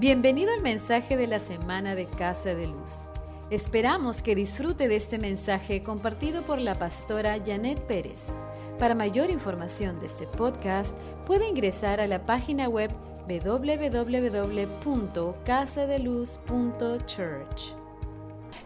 Bienvenido al mensaje de la semana de Casa de Luz. Esperamos que disfrute de este mensaje compartido por la pastora Janet Pérez. Para mayor información de este podcast, puede ingresar a la página web www.casadeluz.church.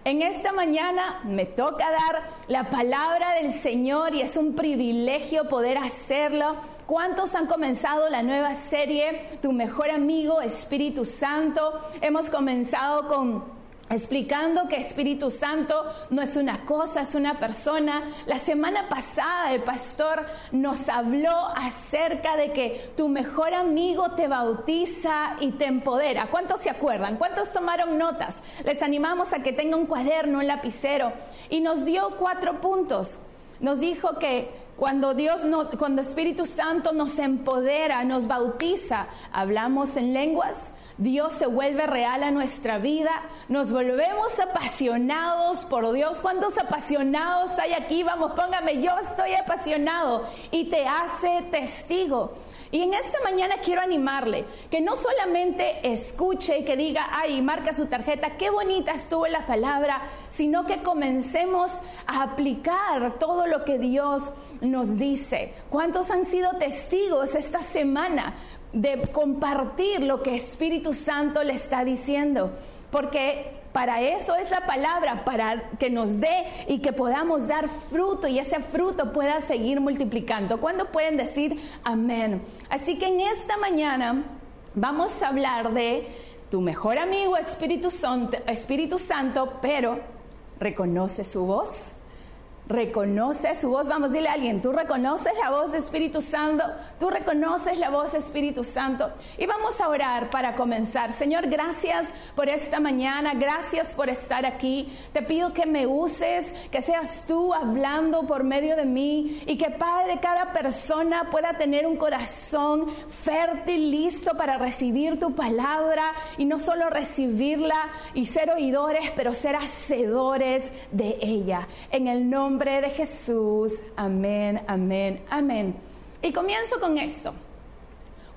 En esta mañana me toca dar la palabra del Señor y es un privilegio poder hacerlo ¿Cuántos han comenzado la nueva serie Tu mejor amigo Espíritu Santo? Hemos comenzado con explicando que Espíritu Santo no es una cosa, es una persona. La semana pasada el pastor nos habló acerca de que tu mejor amigo te bautiza y te empodera. ¿Cuántos se acuerdan? ¿Cuántos tomaron notas? Les animamos a que tenga un cuaderno, un lapicero y nos dio cuatro puntos. Nos dijo que cuando Dios, no, cuando Espíritu Santo nos empodera, nos bautiza, hablamos en lenguas, Dios se vuelve real a nuestra vida, nos volvemos apasionados por Dios. ¿Cuántos apasionados hay aquí? Vamos, póngame, yo estoy apasionado y te hace testigo. Y en esta mañana quiero animarle que no solamente escuche y que diga, ay, marca su tarjeta, qué bonita estuvo la palabra, sino que comencemos a aplicar todo lo que Dios nos dice. ¿Cuántos han sido testigos esta semana de compartir lo que Espíritu Santo le está diciendo? Porque para eso es la palabra, para que nos dé y que podamos dar fruto y ese fruto pueda seguir multiplicando. ¿Cuándo pueden decir amén? Así que en esta mañana vamos a hablar de tu mejor amigo Espíritu Santo, Espíritu Santo pero reconoce su voz reconoce su voz. Vamos, a dile a alguien, tú reconoces la voz de Espíritu Santo, tú reconoces la voz de Espíritu Santo. Y vamos a orar para comenzar. Señor, gracias por esta mañana, gracias por estar aquí. Te pido que me uses, que seas tú hablando por medio de mí y que Padre, cada persona pueda tener un corazón fértil, listo para recibir tu palabra y no solo recibirla y ser oidores, pero ser hacedores de ella. En el nombre de Jesús. Amén, amén, amén. Y comienzo con esto.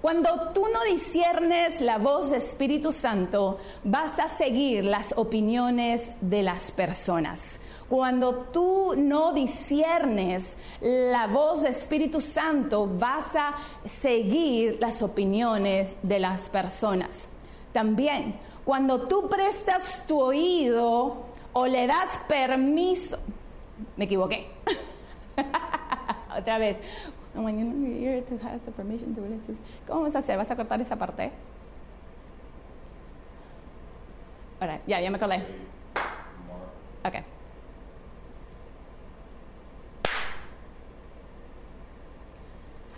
Cuando tú no disiernes la voz de Espíritu Santo, vas a seguir las opiniones de las personas. Cuando tú no disiernes la voz de Espíritu Santo, vas a seguir las opiniones de las personas. También, cuando tú prestas tu oído o le das permiso, me equivoqué. Otra vez. ¿Cómo vamos a hacer? ¿Vas a cortar esa parte? Ahora, ya, ya me acordé. Ok.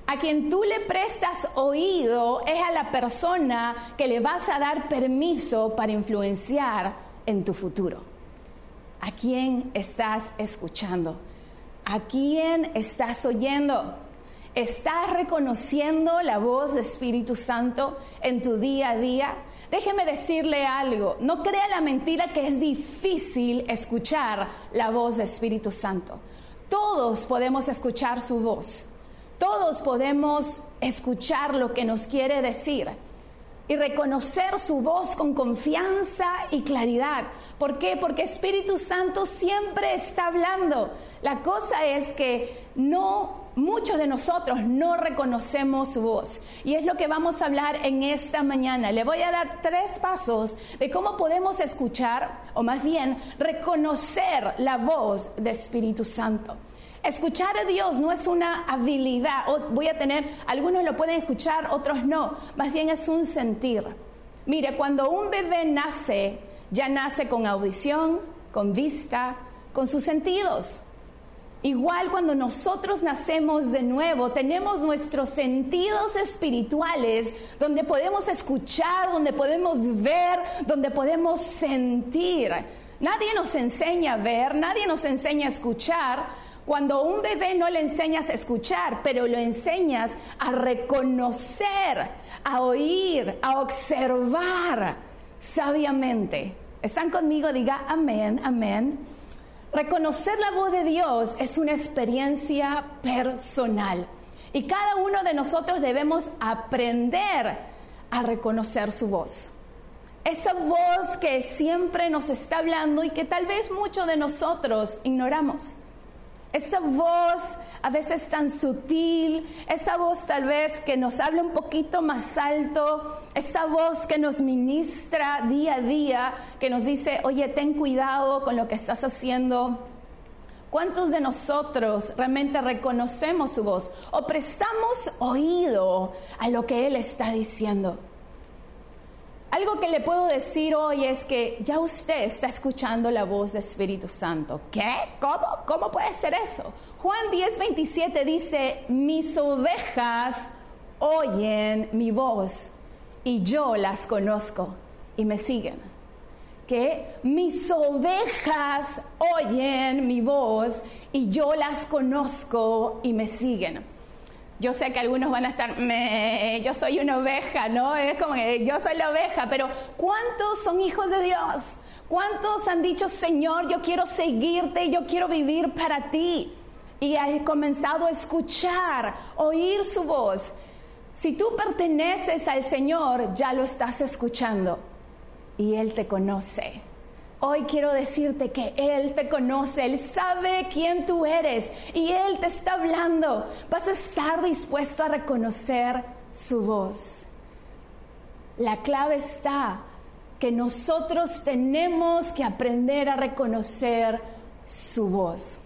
A quien tú le prestas oído es a la persona que le vas a dar permiso para influenciar en tu futuro. ¿A quién estás escuchando? ¿A quién estás oyendo? ¿Estás reconociendo la voz de Espíritu Santo en tu día a día? Déjeme decirle algo, no crea la mentira que es difícil escuchar la voz de Espíritu Santo. Todos podemos escuchar su voz, todos podemos escuchar lo que nos quiere decir y reconocer su voz con confianza y claridad. ¿Por qué? Porque Espíritu Santo siempre está hablando. La cosa es que no muchos de nosotros no reconocemos su voz. Y es lo que vamos a hablar en esta mañana. Le voy a dar tres pasos de cómo podemos escuchar, o más bien reconocer la voz de Espíritu Santo. Escuchar a Dios no es una habilidad, voy a tener, algunos lo pueden escuchar, otros no, más bien es un sentir. Mire, cuando un bebé nace, ya nace con audición, con vista, con sus sentidos. Igual cuando nosotros nacemos de nuevo, tenemos nuestros sentidos espirituales donde podemos escuchar, donde podemos ver, donde podemos sentir. Nadie nos enseña a ver, nadie nos enseña a escuchar, cuando un bebé no le enseñas a escuchar, pero lo enseñas a reconocer, a oír, a observar sabiamente. ¿Están conmigo? Diga amén, amén. Reconocer la voz de Dios es una experiencia personal y cada uno de nosotros debemos aprender a reconocer su voz. esa voz que siempre nos está hablando y que tal vez muchos de nosotros ignoramos. Esa voz a veces tan sutil, esa voz tal vez que nos habla un poquito más alto, esa voz que nos ministra día a día, que nos dice, oye, ten cuidado con lo que estás haciendo. ¿Cuántos de nosotros realmente reconocemos su voz o prestamos oído a lo que Él está diciendo? Algo que le puedo decir hoy es que ya usted está escuchando la voz del Espíritu Santo. ¿Qué? ¿Cómo? ¿Cómo puede ser eso? Juan 10, 27 dice, mis ovejas oyen mi voz y yo las conozco y me siguen. Que mis ovejas oyen mi voz y yo las conozco y me siguen. Yo sé que algunos van a estar, yo soy una oveja, ¿no? Es como que yo soy la oveja, pero ¿cuántos son hijos de Dios? ¿Cuántos han dicho, Señor, yo quiero seguirte, yo quiero vivir para ti? Y he comenzado a escuchar, oír su voz. Si tú perteneces al Señor, ya lo estás escuchando y Él te conoce. Hoy quiero decirte que Él te conoce, Él sabe quién tú eres y Él te está hablando. Vas a estar dispuesto a reconocer su voz. La clave está que nosotros tenemos que aprender a reconocer su voz.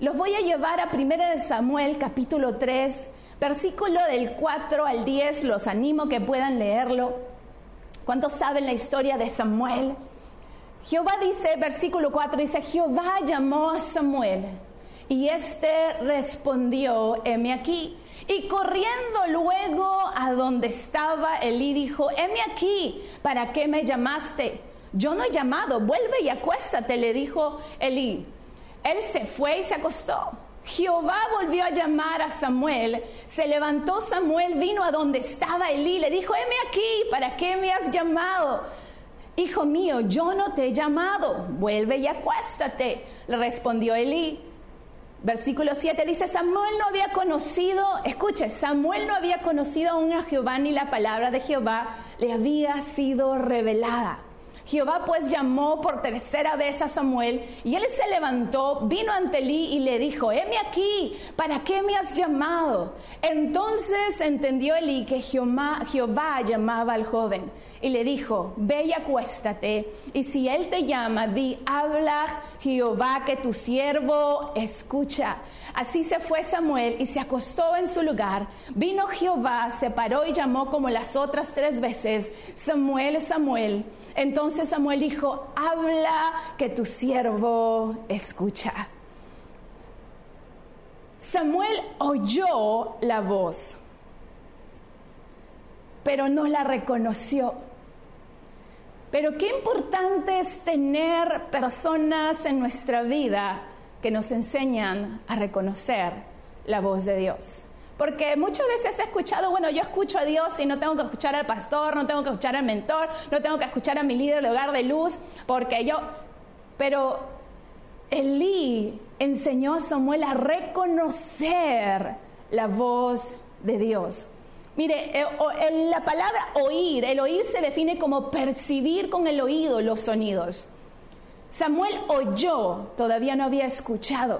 Los voy a llevar a 1 Samuel capítulo 3, versículo del 4 al 10. Los animo que puedan leerlo. ¿Cuántos saben la historia de Samuel? Jehová dice, versículo 4, dice, Jehová llamó a Samuel y éste respondió, heme aquí. Y corriendo luego a donde estaba Elí dijo, heme aquí, ¿para qué me llamaste? Yo no he llamado, vuelve y acuéstate, le dijo Elí. Él se fue y se acostó. Jehová volvió a llamar a Samuel. Se levantó Samuel, vino a donde estaba Elí, le dijo, heme aquí, ¿para qué me has llamado? Hijo mío, yo no te he llamado, vuelve y acuéstate, le respondió Elí. Versículo 7 dice, Samuel no había conocido, escuche, Samuel no había conocido aún a Jehová ni la palabra de Jehová le había sido revelada. Jehová pues llamó por tercera vez a Samuel y él se levantó, vino ante Elí y le dijo, heme aquí, ¿para qué me has llamado? Entonces entendió Elí que Jehová, Jehová llamaba al joven y le dijo, ve y acuéstate, y si él te llama, di, habla Jehová que tu siervo escucha. Así se fue Samuel y se acostó en su lugar. Vino Jehová, se paró y llamó como las otras tres veces, Samuel, Samuel. Entonces Samuel dijo, habla que tu siervo escucha. Samuel oyó la voz, pero no la reconoció. Pero qué importante es tener personas en nuestra vida que nos enseñan a reconocer la voz de Dios. Porque muchas veces he escuchado, bueno, yo escucho a Dios y no tengo que escuchar al pastor, no tengo que escuchar al mentor, no tengo que escuchar a mi líder de hogar de luz, porque yo... Pero Elí enseñó a Samuel a reconocer la voz de Dios. Mire, eh, la palabra oír, el oír se define como percibir con el oído los sonidos. Samuel oyó, todavía no había escuchado,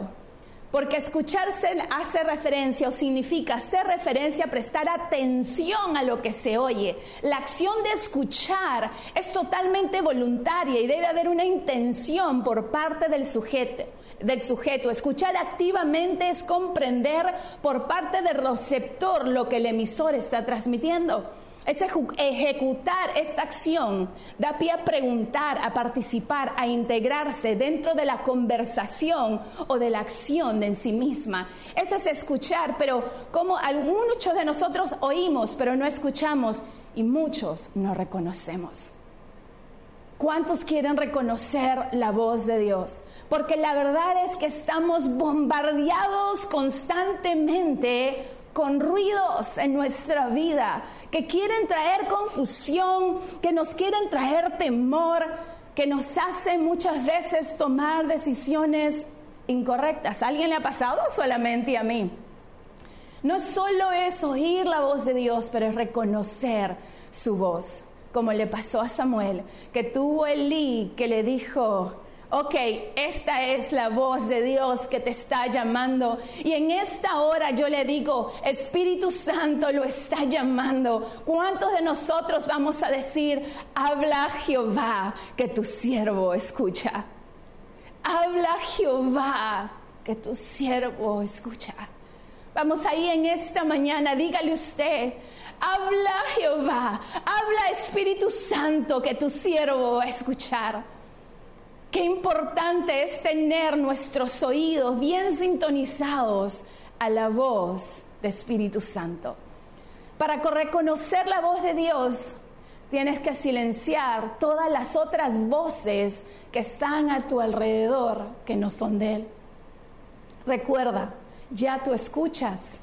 porque escucharse hace referencia o significa hacer referencia, prestar atención a lo que se oye. La acción de escuchar es totalmente voluntaria y debe haber una intención por parte del sujeto del sujeto. Escuchar activamente es comprender por parte del receptor lo que el emisor está transmitiendo. Es ejecutar esta acción, da pie a preguntar, a participar, a integrarse dentro de la conversación o de la acción en sí misma. Ese es escuchar, pero como muchos de nosotros oímos, pero no escuchamos y muchos no reconocemos. ¿Cuántos quieren reconocer la voz de Dios? Porque la verdad es que estamos bombardeados constantemente con ruidos en nuestra vida que quieren traer confusión, que nos quieren traer temor, que nos hacen muchas veces tomar decisiones incorrectas. ¿A alguien le ha pasado solamente a mí? No solo es oír la voz de Dios, pero es reconocer su voz. como le pasó a Samuel, que tuvo Elí que le dijo, ok, esta es la voz de Dios que te está llamando. Y en esta hora yo le digo, Espíritu Santo lo está llamando. ¿Cuántos de nosotros vamos a decir, habla Jehová, que tu siervo escucha? Habla Jehová, que tu siervo escucha. Vamos ahí en esta mañana, dígale usted, habla Jehová, habla Espíritu Santo, que tu siervo va a escuchar. Qué importante es tener nuestros oídos bien sintonizados a la voz de Espíritu Santo. Para reconocer la voz de Dios, tienes que silenciar todas las otras voces que están a tu alrededor que no son de Él. Recuerda, ya tú escuchas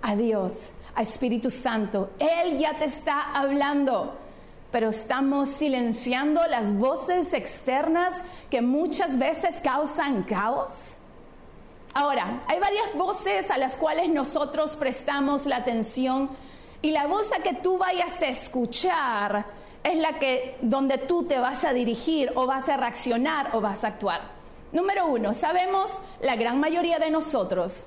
a Dios, a Espíritu Santo. Él ya te está hablando, pero estamos silenciando las voces externas que muchas veces causan caos. Ahora, hay varias voces a las cuales nosotros prestamos la atención y la voz a que tú vayas a escuchar es la que donde tú te vas a dirigir o vas a reaccionar o vas a actuar. Número uno, sabemos la gran mayoría de nosotros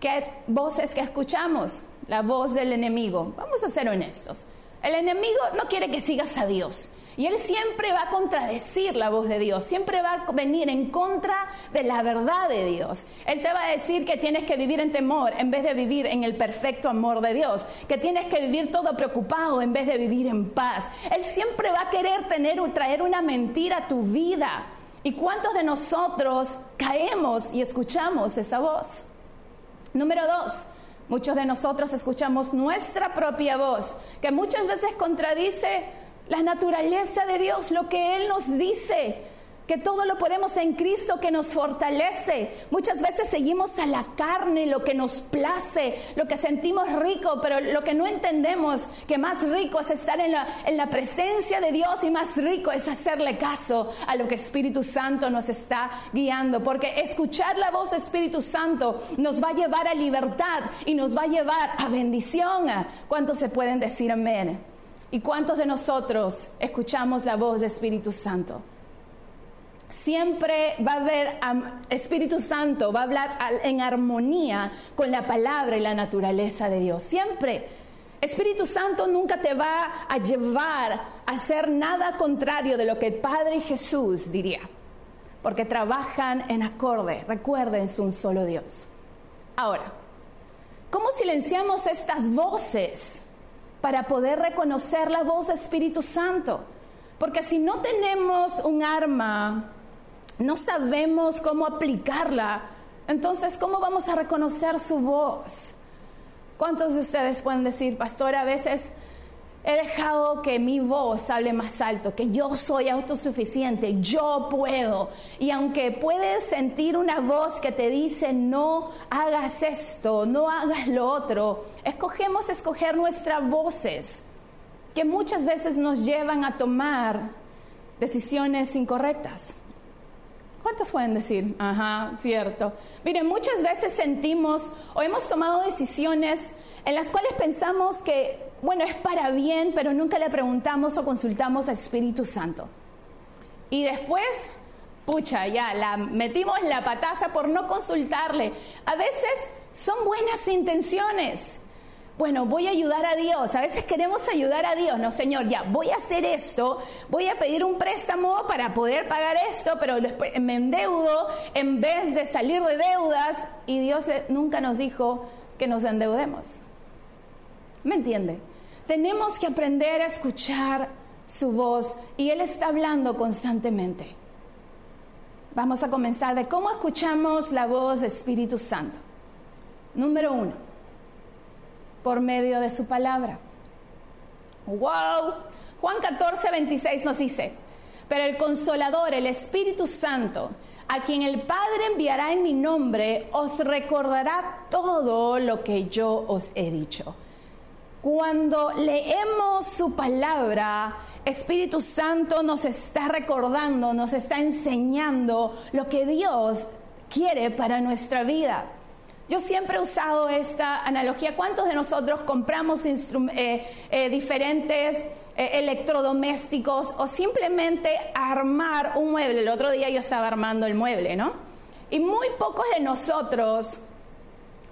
qué voces que escuchamos, la voz del enemigo. Vamos a ser honestos. El enemigo no quiere que sigas a Dios. Y él siempre va a contradecir la voz de Dios, siempre va a venir en contra de la verdad de Dios. Él te va a decir que tienes que vivir en temor en vez de vivir en el perfecto amor de Dios, que tienes que vivir todo preocupado en vez de vivir en paz. Él siempre va a querer tener traer una mentira a tu vida. ¿Y cuántos de nosotros caemos y escuchamos esa voz? Número dos, muchos de nosotros escuchamos nuestra propia voz, que muchas veces contradice la naturaleza de Dios, lo que Él nos dice que todo lo podemos en Cristo que nos fortalece. Muchas veces seguimos a la carne, lo que nos place, lo que sentimos rico, pero lo que no entendemos que más rico es estar en la, en la presencia de Dios y más rico es hacerle caso a lo que Espíritu Santo nos está guiando, porque escuchar la voz de Espíritu Santo nos va a llevar a libertad y nos va a llevar a bendición. ¿Cuántos se pueden decir amén? ¿Y cuántos de nosotros escuchamos la voz de Espíritu Santo? Siempre va a haber Espíritu Santo, va a hablar en armonía con la palabra y la naturaleza de Dios. Siempre. Espíritu Santo nunca te va a llevar a hacer nada contrario de lo que el Padre Jesús diría, porque trabajan en acorde, recuerden, es un solo Dios. Ahora, ¿cómo silenciamos estas voces para poder reconocer la voz de Espíritu Santo? Porque si no tenemos un arma no sabemos cómo aplicarla, entonces ¿cómo vamos a reconocer su voz? ¿Cuántos de ustedes pueden decir, pastor, a veces he dejado que mi voz hable más alto, que yo soy autosuficiente, yo puedo? Y aunque puedes sentir una voz que te dice, no hagas esto, no hagas lo otro, escogemos escoger nuestras voces, que muchas veces nos llevan a tomar decisiones incorrectas. ¿Cuántos pueden decir? Ajá, cierto. Miren, muchas veces sentimos o hemos tomado decisiones en las cuales pensamos que, bueno, es para bien, pero nunca le preguntamos o consultamos al Espíritu Santo. Y después, pucha, ya, la metimos la pataza por no consultarle. A veces son buenas intenciones, bueno, voy a ayudar a Dios. A veces queremos ayudar a Dios. No, Señor, ya, voy a hacer esto, voy a pedir un préstamo para poder pagar esto, pero me endeudo en vez de salir de deudas y Dios nunca nos dijo que nos endeudemos. ¿Me entiende? Tenemos que aprender a escuchar su voz y Él está hablando constantemente. Vamos a comenzar de cómo escuchamos la voz del Espíritu Santo. Número uno por medio de su palabra. ¡Wow! Juan 14, 26 nos dice, pero el consolador, el Espíritu Santo, a quien el Padre enviará en mi nombre, os recordará todo lo que yo os he dicho. Cuando leemos su palabra, Espíritu Santo nos está recordando, nos está enseñando lo que Dios quiere para nuestra vida. Yo siempre he usado esta analogía. ¿Cuántos de nosotros compramos eh, eh, diferentes eh, electrodomésticos o simplemente armar un mueble. El otro día yo estaba armando el mueble, ¿no? Y muy pocos de nosotros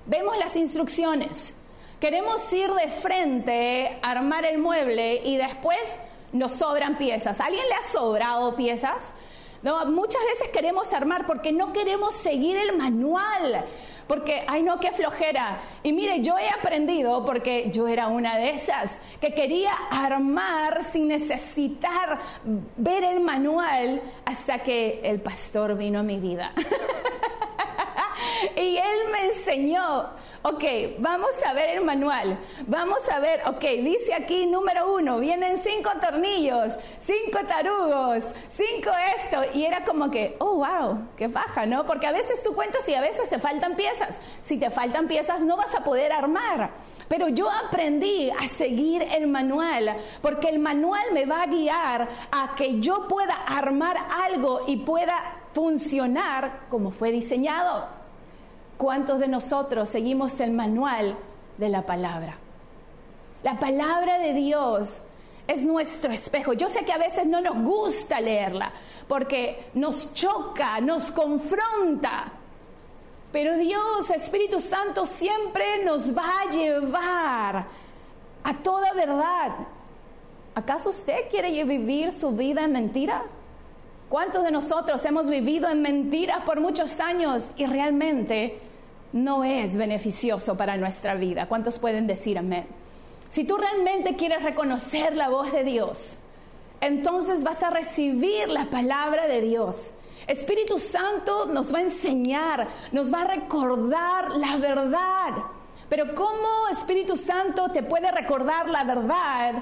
vemos las instrucciones. Queremos ir de frente, armar el mueble y después nos sobran piezas. ¿A alguien le ha sobrado piezas? No, muchas veces queremos armar porque no queremos seguir el manual porque, ay no, qué flojera. Y mire, yo he aprendido, porque yo era una de esas, que quería armar sin necesitar ver el manual hasta que el pastor vino a mi vida. y él me enseñó, ok, vamos a ver el manual, vamos a ver, ok, dice aquí número uno, vienen cinco tornillos, cinco tarugos, cinco esto, y era como que, oh, wow, qué baja, ¿no? Porque a veces tú cuentas y a veces te faltan piezas, si te faltan piezas no vas a poder armar. Pero yo aprendí a seguir el manual, porque el manual me va a guiar a que yo pueda armar algo y pueda funcionar como fue diseñado. ¿Cuántos de nosotros seguimos el manual de la palabra? La palabra de Dios es nuestro espejo. Yo sé que a veces no nos gusta leerla porque nos choca, nos confronta. Pero Dios, Espíritu Santo, siempre nos va a llevar a toda verdad. ¿Acaso usted quiere vivir su vida en mentira? ¿Cuántos de nosotros hemos vivido en mentiras por muchos años y realmente no es beneficioso para nuestra vida. ¿Cuántos pueden decir amén? Si tú realmente quieres reconocer la voz de Dios, entonces vas a recibir la palabra de Dios. Espíritu Santo nos va a enseñar, nos va a recordar la verdad. Pero ¿cómo Espíritu Santo te puede recordar la verdad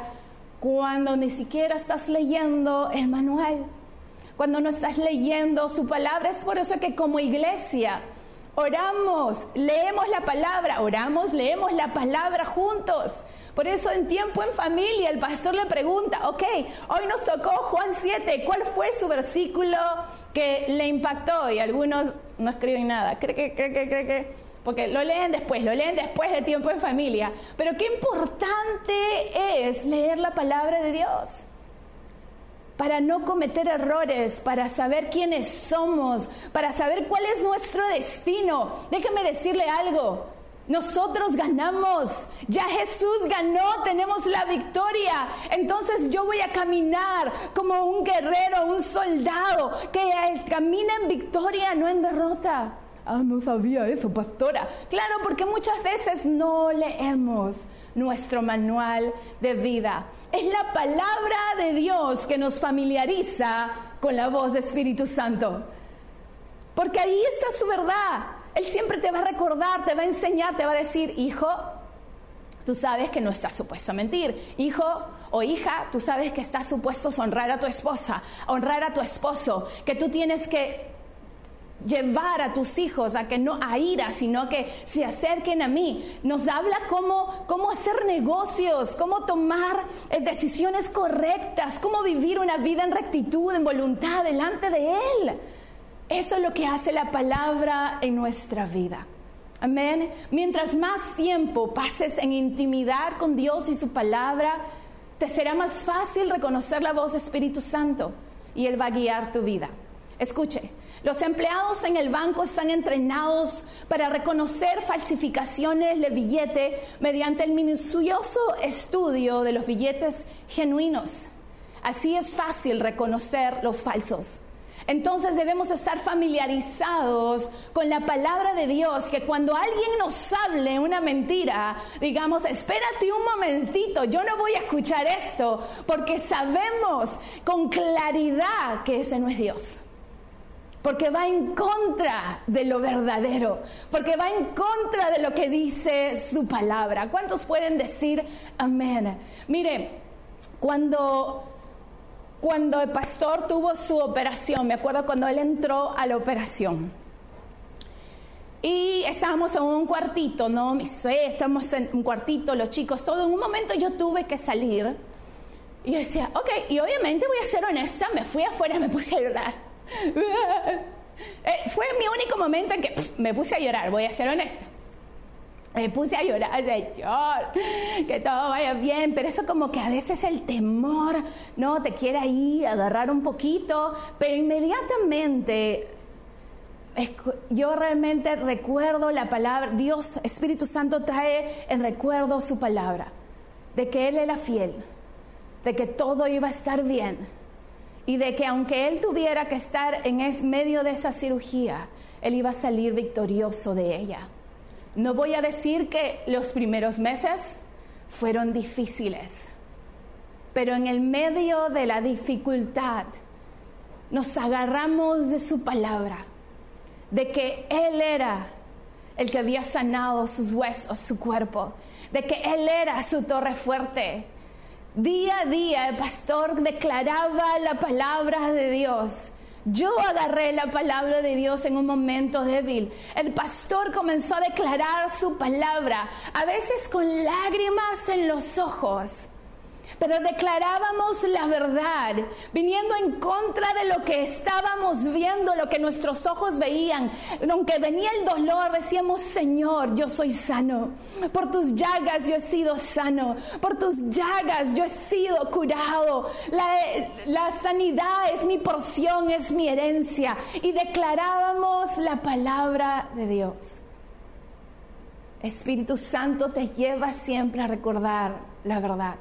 cuando ni siquiera estás leyendo el manual? Cuando no estás leyendo su palabra. Es por eso que como iglesia oramos, leemos la palabra, oramos, leemos la palabra juntos. Por eso en tiempo en familia el pastor le pregunta, ok, hoy nos tocó Juan 7, ¿cuál fue su versículo que le impactó? Y algunos no escriben nada, cree que, cree que, cree que, porque lo leen después, lo leen después de tiempo en familia. Pero qué importante es leer la palabra de Dios para no cometer errores, para saber quiénes somos, para saber cuál es nuestro destino. Déjeme decirle algo. Nosotros ganamos, ya Jesús ganó, tenemos la victoria. Entonces yo voy a caminar como un guerrero, un soldado que camina en victoria, no en derrota. Ah, no sabía eso, pastora. Claro, porque muchas veces no leemos nuestro manual de vida. Es la palabra de Dios que nos familiariza con la voz de Espíritu Santo. Porque ahí está su verdad. Él siempre te va a recordar, te va a enseñar, te va a decir, hijo, tú sabes que no estás supuesto a mentir. Hijo o hija, tú sabes que estás supuesto a honrar a tu esposa, a honrar a tu esposo, que tú tienes que llevar a tus hijos a que no a ira, sino que se acerquen a mí. Nos habla cómo, cómo hacer negocios, cómo tomar eh, decisiones correctas, cómo vivir una vida en rectitud, en voluntad delante de Él. Eso es lo que hace la palabra en nuestra vida. Amén. Mientras más tiempo pases en intimidad con Dios y su palabra, te será más fácil reconocer la voz de Espíritu Santo y Él va a guiar tu vida. Escuche, los empleados en el banco están entrenados para reconocer falsificaciones de billete mediante el minucioso estudio de los billetes genuinos. Así es fácil reconocer los falsos. Entonces debemos estar familiarizados con la palabra de Dios, que cuando alguien nos hable una mentira, digamos, espérate un momentito, yo no voy a escuchar esto, porque sabemos con claridad que ese no es Dios porque va en contra de lo verdadero, porque va en contra de lo que dice su palabra. ¿Cuántos pueden decir amén? Mire, cuando, cuando el pastor tuvo su operación, me acuerdo cuando él entró a la operación. Y estábamos en un cuartito, ¿no? Estamos en un cuartito, los chicos, todo. En un momento yo tuve que salir. Y decía, ok, y obviamente voy a ser honesta, me fui afuera, me puse a llorar. Eh, fue mi único momento en que me puse a llorar, voy a ser honesta. me puse a llorar, Señor, que todo vaya bien, pero eso como que a veces el temor, no, te quiere ahí agarrar un poquito, pero inmediatamente yo realmente recuerdo la palabra, Dios, Espíritu Santo trae en recuerdo su palabra, de que Él era fiel, de que todo iba a estar bien y de que aunque Él tuviera que estar en medio de esa cirugía, Él iba a salir victorioso de ella. No voy a decir que los primeros meses fueron difíciles, pero en el medio de la dificultad nos agarramos de su palabra, de que Él era el que había sanado sus huesos, su cuerpo, de que Él era su torre fuerte. Día a día el pastor declaraba la palabra de Dios yo agarré la palabra de Dios en un momento débil. El pastor comenzó a declarar su palabra, a veces con lágrimas en los ojos pero declarábamos la verdad, viniendo en contra de lo que estábamos viendo, lo que nuestros ojos veían. Aunque venía el dolor, decíamos, Señor, yo soy sano. Por tus llagas yo he sido sano. Por tus llagas yo he sido curado. La, sanidad es mi porción, es mi herencia. Y declarábamos la palabra de Dios. Espíritu Santo te lleva siempre a recordar la verdad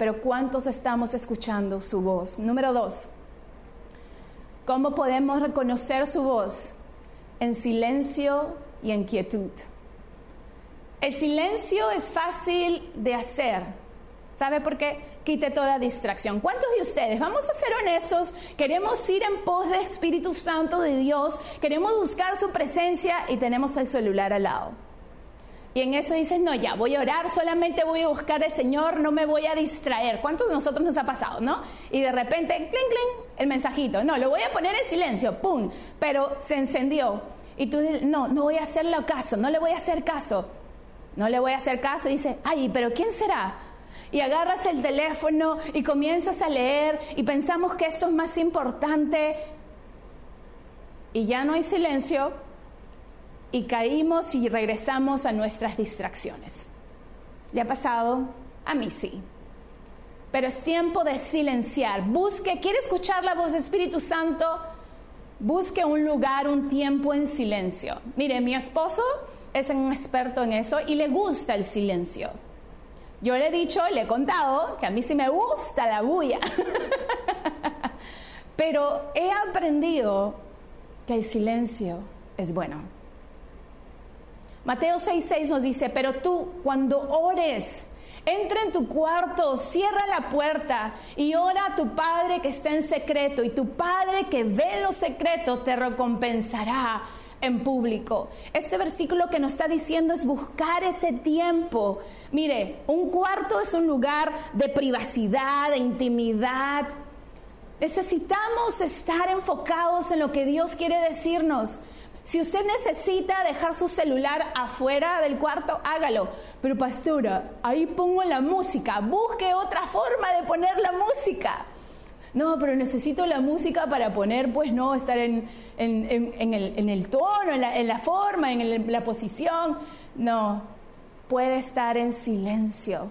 pero ¿cuántos estamos escuchando su voz? Número dos, ¿cómo podemos reconocer su voz? En silencio y en quietud. El silencio es fácil de hacer. ¿Sabe por qué? Quite toda distracción. ¿Cuántos de ustedes, vamos a ser honestos, queremos ir en pos del Espíritu Santo de Dios, queremos buscar su presencia y tenemos el celular al lado? Y en eso dices, no, ya, voy a orar, solamente voy a buscar al Señor, no me voy a distraer. ¿Cuántos de nosotros nos ha pasado, no? Y de repente, clink, clink, el mensajito. No, lo voy a poner en silencio, pum, pero se encendió. Y tú dices, no, no voy a hacerle caso, no le voy a hacer caso. No le voy a hacer caso y dices, ay, pero ¿quién será? Y agarras el teléfono y comienzas a leer y pensamos que esto es más importante. Y ya no hay silencio, y caímos y regresamos a nuestras distracciones. ¿Le ha pasado? A mí sí. Pero es tiempo de silenciar. Busque, quiere escuchar la voz del Espíritu Santo, busque un lugar, un tiempo en silencio. Mire, mi esposo es un experto en eso y le gusta el silencio. Yo le he dicho, le he contado que a mí sí me gusta la bulla. Pero he aprendido que el silencio es bueno. Mateo 6:6 nos dice, pero tú cuando ores, entra en tu cuarto, cierra la puerta y ora a tu Padre que está en secreto y tu Padre que ve lo secreto te recompensará en público. Este versículo que nos está diciendo es buscar ese tiempo. Mire, un cuarto es un lugar de privacidad, de intimidad. Necesitamos estar enfocados en lo que Dios quiere decirnos. Si usted necesita dejar su celular afuera del cuarto, hágalo. Pero pastora, ahí pongo la música. Busque otra forma de poner la música. No, pero necesito la música para poner, pues no, estar en, el, tono, en la, forma, en la posición. No, puede estar en silencio.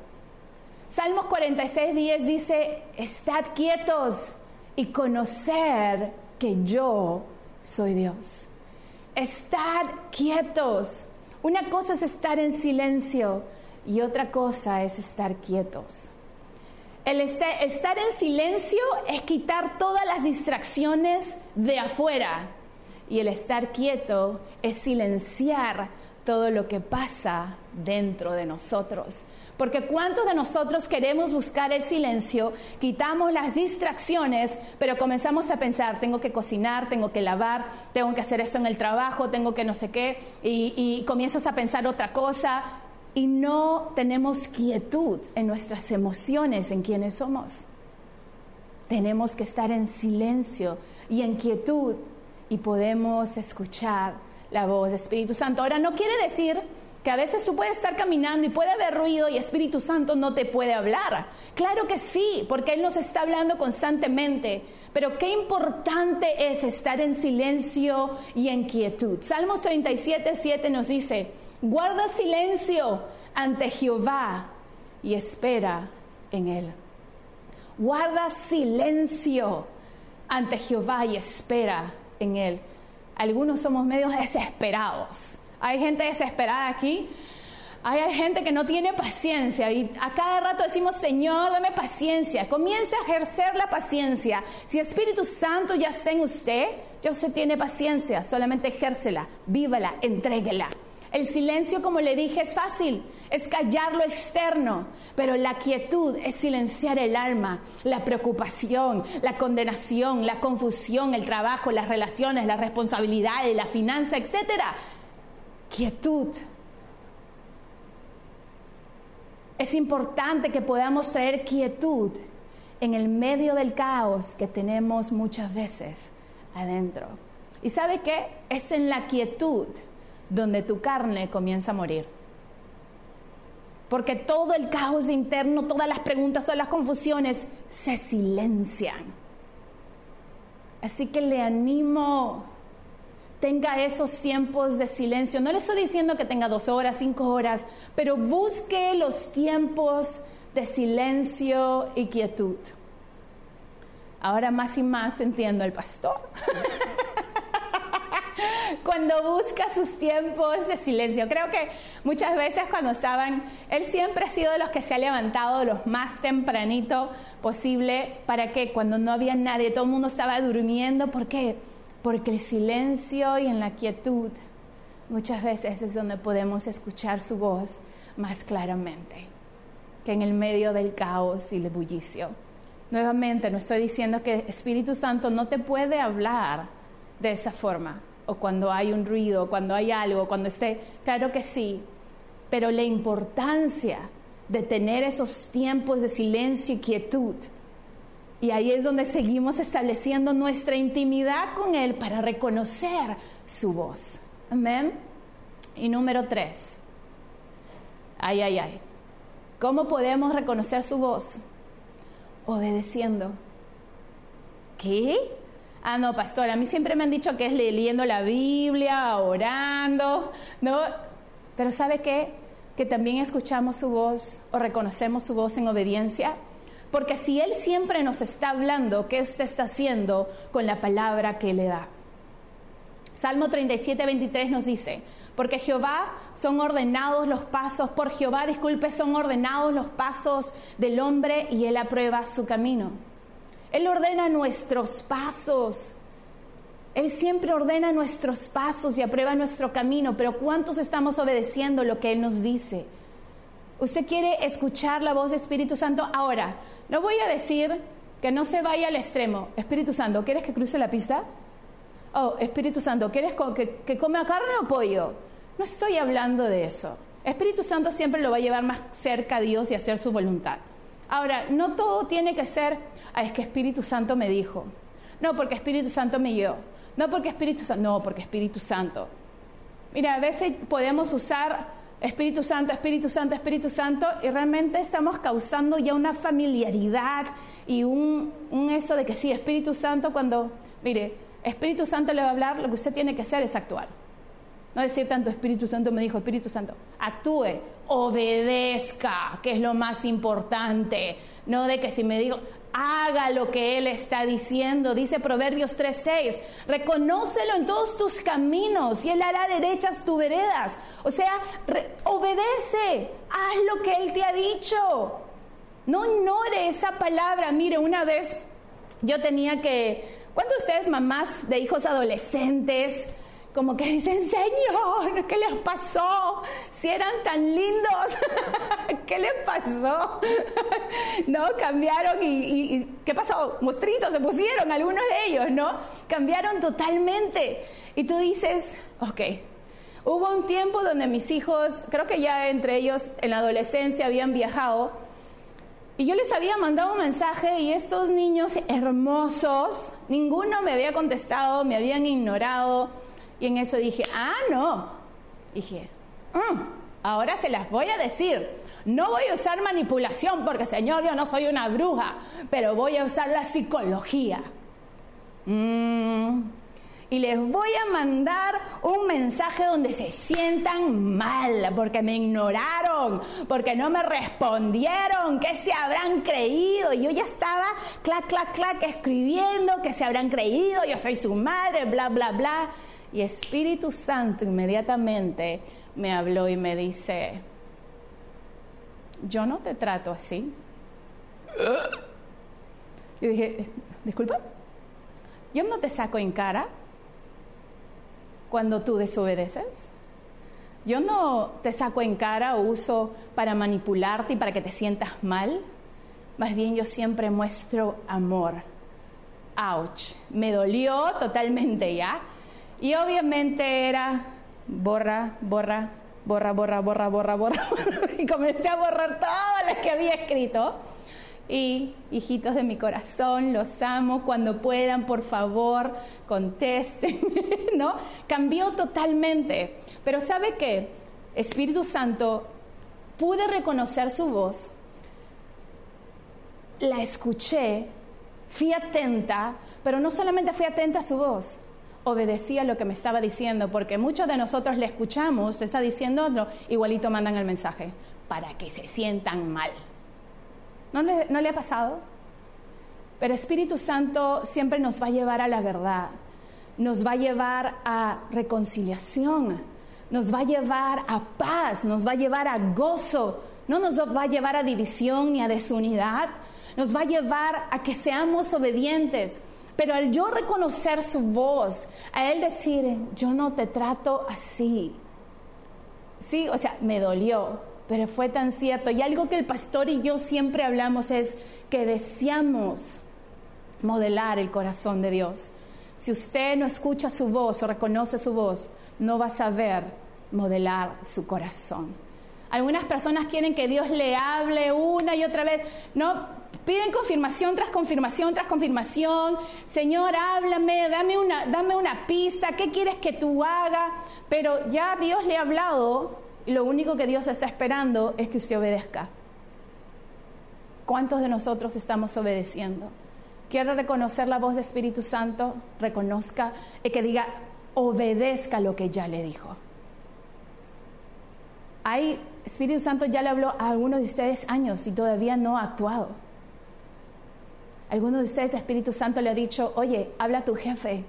Salmos 46, 10 dice, estad quietos y conocer que yo soy Dios estar quietos. Una cosa es estar en silencio y otra cosa es estar quietos. El estar en silencio es quitar todas las distracciones de afuera y el estar quieto es silenciar todo lo que pasa dentro de nosotros. Porque ¿cuántos de nosotros queremos buscar el silencio, quitamos las distracciones, pero comenzamos a pensar, tengo que cocinar, tengo que lavar, tengo que hacer eso en el trabajo, tengo que no sé qué, y, comienzas a pensar otra cosa y no tenemos quietud en nuestras emociones, en quienes somos? Tenemos que estar en silencio y en quietud y podemos escuchar la voz del Espíritu Santo. Ahora, no quiere decir que a veces tú puedes estar caminando y puede haber ruido y Espíritu Santo no te puede hablar. Claro que sí, porque Él nos está hablando constantemente. Pero qué importante es estar en silencio y en quietud. Salmos 37, 7 nos dice, Guarda silencio ante Jehová y espera en él. Guarda silencio ante Jehová y espera en él. Algunos somos medios desesperados. Hay gente desesperada aquí. Hay gente que no tiene paciencia y a cada rato decimos, Señor, dame paciencia. Comience a ejercer la paciencia. Si Espíritu Santo ya está en usted, ya usted tiene paciencia, solamente ejércela, vívala, entréguela. El silencio, como le dije, es fácil, es callar lo externo, pero la quietud es silenciar el alma, la preocupación, la condenación, la confusión, el trabajo, las relaciones, las responsabilidades, la finanza, etc. Quietud. Es importante que podamos traer quietud en el medio del caos que tenemos muchas veces adentro. ¿Y sabe qué? Es en la quietud donde tu carne comienza a morir. Porque todo el caos interno, todas las preguntas, todas las confusiones se silencian. Así que le animo, tenga esos tiempos de silencio. No le estoy diciendo que tenga dos horas, cinco horas, pero busque los tiempos de silencio y quietud. Ahora más y más entiendo al pastor. cuando busca sus tiempos de silencio. Creo que muchas veces cuando estaban, él siempre ha sido de los que se ha levantado los más tempranito posible para que cuando no había nadie, todo el mundo estaba durmiendo. ¿Por qué? Porque el silencio y en la quietud muchas veces es donde podemos escuchar su voz más claramente que en el medio del caos y el bullicio. Nuevamente, no estoy diciendo que Espíritu Santo no te puede hablar de esa forma o cuando hay un ruido, cuando hay algo, cuando esté, claro que sí, pero la importancia de tener esos tiempos de silencio y quietud. Y ahí es donde seguimos estableciendo nuestra intimidad con Él para reconocer su voz. Amén. Y número tres. Ay, ay, ay. ¿Cómo podemos reconocer su voz? Obedeciendo. ¿Qué? Ah, no, pastor, a mí siempre me han dicho que es leyendo la Biblia, orando, ¿no? Pero ¿sabe qué? Que también escuchamos su voz o reconocemos su voz en obediencia. Porque si Él siempre nos está hablando, ¿qué usted está haciendo con la palabra que le da? Salmo 37, 23 nos dice, porque Jehová son ordenados los pasos, por Jehová, disculpe, son ordenados los pasos del hombre y Él aprueba su camino. Él ordena nuestros pasos. Él siempre ordena nuestros pasos y aprueba nuestro camino, pero ¿cuántos estamos obedeciendo lo que Él nos dice? ¿Usted quiere escuchar la voz de Espíritu Santo? Ahora, no voy a decir que no se vaya al extremo. Espíritu Santo, ¿quieres que cruce la pista? Oh, Espíritu Santo, ¿quieres que, que coma carne o pollo? No estoy hablando de eso. Espíritu Santo siempre lo va a llevar más cerca a Dios y hacer su voluntad. Ahora, no todo tiene que ser, ah, es que Espíritu Santo me dijo. No, porque Espíritu Santo me dio. No, porque Espíritu Santo. No, porque Espíritu Santo. Mira, a veces podemos usar Espíritu Santo, Espíritu Santo, Espíritu Santo, y realmente estamos causando ya una familiaridad y un, eso de que sí, Espíritu Santo, cuando, mire, Espíritu Santo le va a hablar, lo que usted tiene que hacer es actuar. No decir tanto Espíritu Santo me dijo, Espíritu Santo, actúe, obedezca, que es lo más importante. No de que si me digo, haga lo que Él está diciendo. Dice Proverbios 3:6, reconócelo en todos tus caminos y Él hará derechas tus veredas. O sea, obedece, haz lo que Él te ha dicho. No ignore esa palabra. Mire, una vez yo tenía que, ¿cuántos de ustedes mamás de hijos adolescentes? Como que dicen, Señor, ¿qué les pasó? Si eran tan lindos, ¿qué les pasó? ¿No? Cambiaron y, ¿qué pasó? Mostritos se pusieron algunos de ellos, ¿no? Cambiaron totalmente. Y tú dices, ok, hubo un tiempo donde mis hijos, creo que ya entre ellos en la adolescencia habían viajado, y yo les había mandado un mensaje y estos niños hermosos, ninguno me había contestado, me habían ignorado y en eso dije, ah, no. Dije, mm, ahora se las voy a decir. No voy a usar manipulación porque, Señor, yo no soy una bruja, pero voy a usar la psicología. Mm, y les voy a mandar un mensaje donde se sientan mal porque me ignoraron, porque no me respondieron, que se habrán creído. Y yo ya estaba clac, clac, clac escribiendo que se habrán creído, yo soy su madre, bla, bla, bla. Y Espíritu Santo inmediatamente me habló y me dice, yo no te trato así. Y dije, disculpa, yo no te saco en cara cuando tú desobedeces. Yo no te saco en cara o uso para manipularte y para que te sientas mal. Más bien yo siempre muestro amor. Ouch. Me dolió totalmente ya. Y obviamente era borra, borra, borra, borra, borra, borra, borra. y comencé a borrar todo lo que había escrito. Y hijitos de mi corazón, los amo. Cuando puedan, por favor, contesten. ¿No? Cambió totalmente. Pero ¿sabe qué? Espíritu Santo, pude reconocer su voz. La escuché, fui atenta, pero no solamente fui atenta a su voz, obedecía lo que me estaba diciendo, porque muchos de nosotros le escuchamos, está diciendo otro, igualito mandan el mensaje, para que se sientan mal. ¿No le, ¿No le ha pasado? Pero Espíritu Santo siempre nos va a llevar a la verdad, nos va a llevar a reconciliación, nos va a llevar a paz, nos va a llevar a gozo, no nos va a llevar a división ni a desunidad, nos va a llevar a que seamos obedientes. Pero al yo reconocer su voz, a él decir, yo no te trato así. Sí, o sea, me dolió, pero fue tan cierto. Y algo que el pastor y yo siempre hablamos es que deseamos modelar el corazón de Dios. Si usted no escucha su voz o reconoce su voz, no va a saber modelar su corazón. Algunas personas quieren que Dios le hable una y otra vez. No, piden confirmación tras confirmación tras confirmación. Señor, háblame, dame una, dame una pista. ¿Qué quieres que tú haga? Pero ya Dios le ha hablado y lo único que Dios está esperando es que usted obedezca. ¿Cuántos de nosotros estamos obedeciendo? ¿Quiere reconocer la voz del Espíritu Santo? Reconozca y que diga, obedezca lo que ya le dijo. Espíritu Santo ya le habló a algunos de ustedes años y todavía no ha actuado. Algunos de ustedes, Espíritu Santo le ha dicho, oye, habla a tu jefe.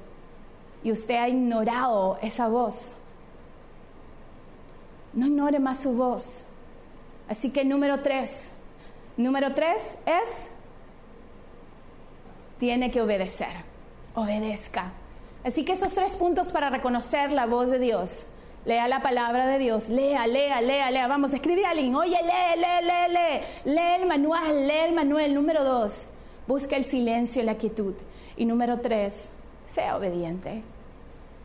Y usted ha ignorado esa voz. No ignore más su voz. Así que número tres. Número tres es, tiene que obedecer. Obedezca. Así que esos tres puntos para reconocer la voz de Dios. Lea la palabra de Dios, lea, lea, lea, lea. Vamos, escribe a alguien, oye, lee, lee, lee, lee. Lee el manual, lee el manual. Número dos, busca el silencio y la quietud. Y número tres, sea obediente.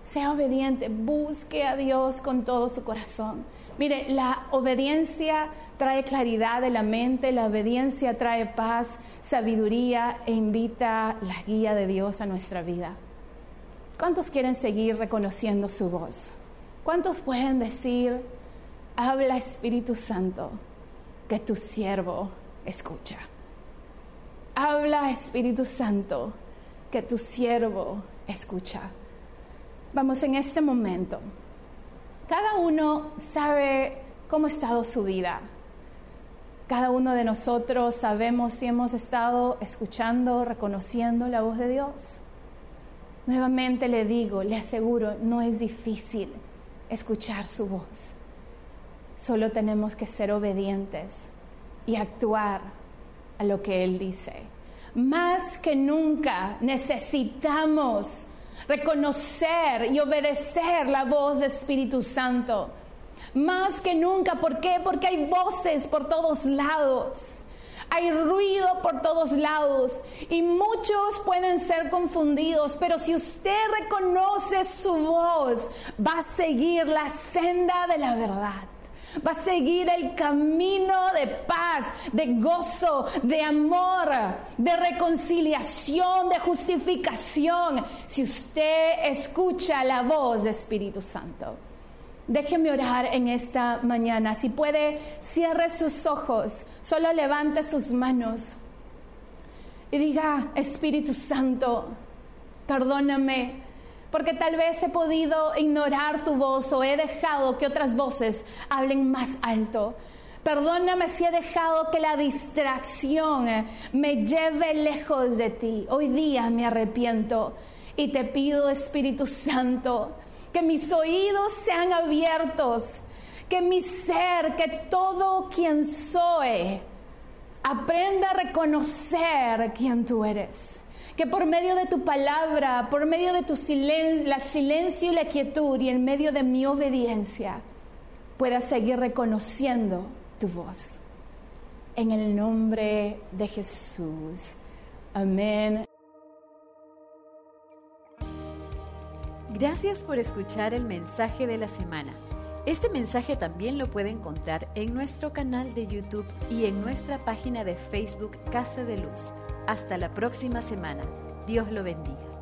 Sea obediente, busque a Dios con todo su corazón. Mire, la obediencia trae claridad de la mente, la obediencia trae paz, sabiduría e invita la guía de Dios a nuestra vida. ¿Cuántos quieren seguir reconociendo su voz? ¿Cuántos pueden decir, habla Espíritu Santo, que tu siervo escucha? Habla Espíritu Santo, que tu siervo escucha. Vamos en este momento. Cada uno sabe cómo ha estado su vida. Cada uno de nosotros sabemos si hemos estado escuchando, reconociendo la voz de Dios. Nuevamente le digo, le aseguro, no es difícil escuchar su voz. Solo tenemos que ser obedientes y actuar a lo que Él dice. Más que nunca necesitamos reconocer y obedecer la voz del Espíritu Santo. Más que nunca, ¿por qué? Porque hay voces por todos lados. Hay ruido por todos lados y muchos pueden ser confundidos, pero si usted reconoce su voz, va a seguir la senda de la verdad va a seguir el camino de paz, de gozo, de amor, de reconciliación, de justificación, si usted escucha la voz del Espíritu Santo. Déjeme orar en esta mañana. Si puede, cierre sus ojos, solo levante sus manos y diga, Espíritu Santo, perdóname porque tal vez he podido ignorar tu voz o he dejado que otras voces hablen más alto. Perdóname si he dejado que la distracción me lleve lejos de ti. Hoy día me arrepiento y te pido, Espíritu Santo, que mis oídos sean abiertos, que mi ser, que todo quien soy, aprenda a reconocer quién tú eres. Que por medio de tu palabra, por medio de tu silencio, silencio y la quietud y en medio de mi obediencia, pueda seguir reconociendo tu voz. En el nombre de Jesús. Amén. Gracias por escuchar el mensaje de la semana. Este mensaje también lo puede encontrar en nuestro canal de YouTube y en nuestra página de Facebook Casa de Luz. Hasta la próxima semana. Dios lo bendiga.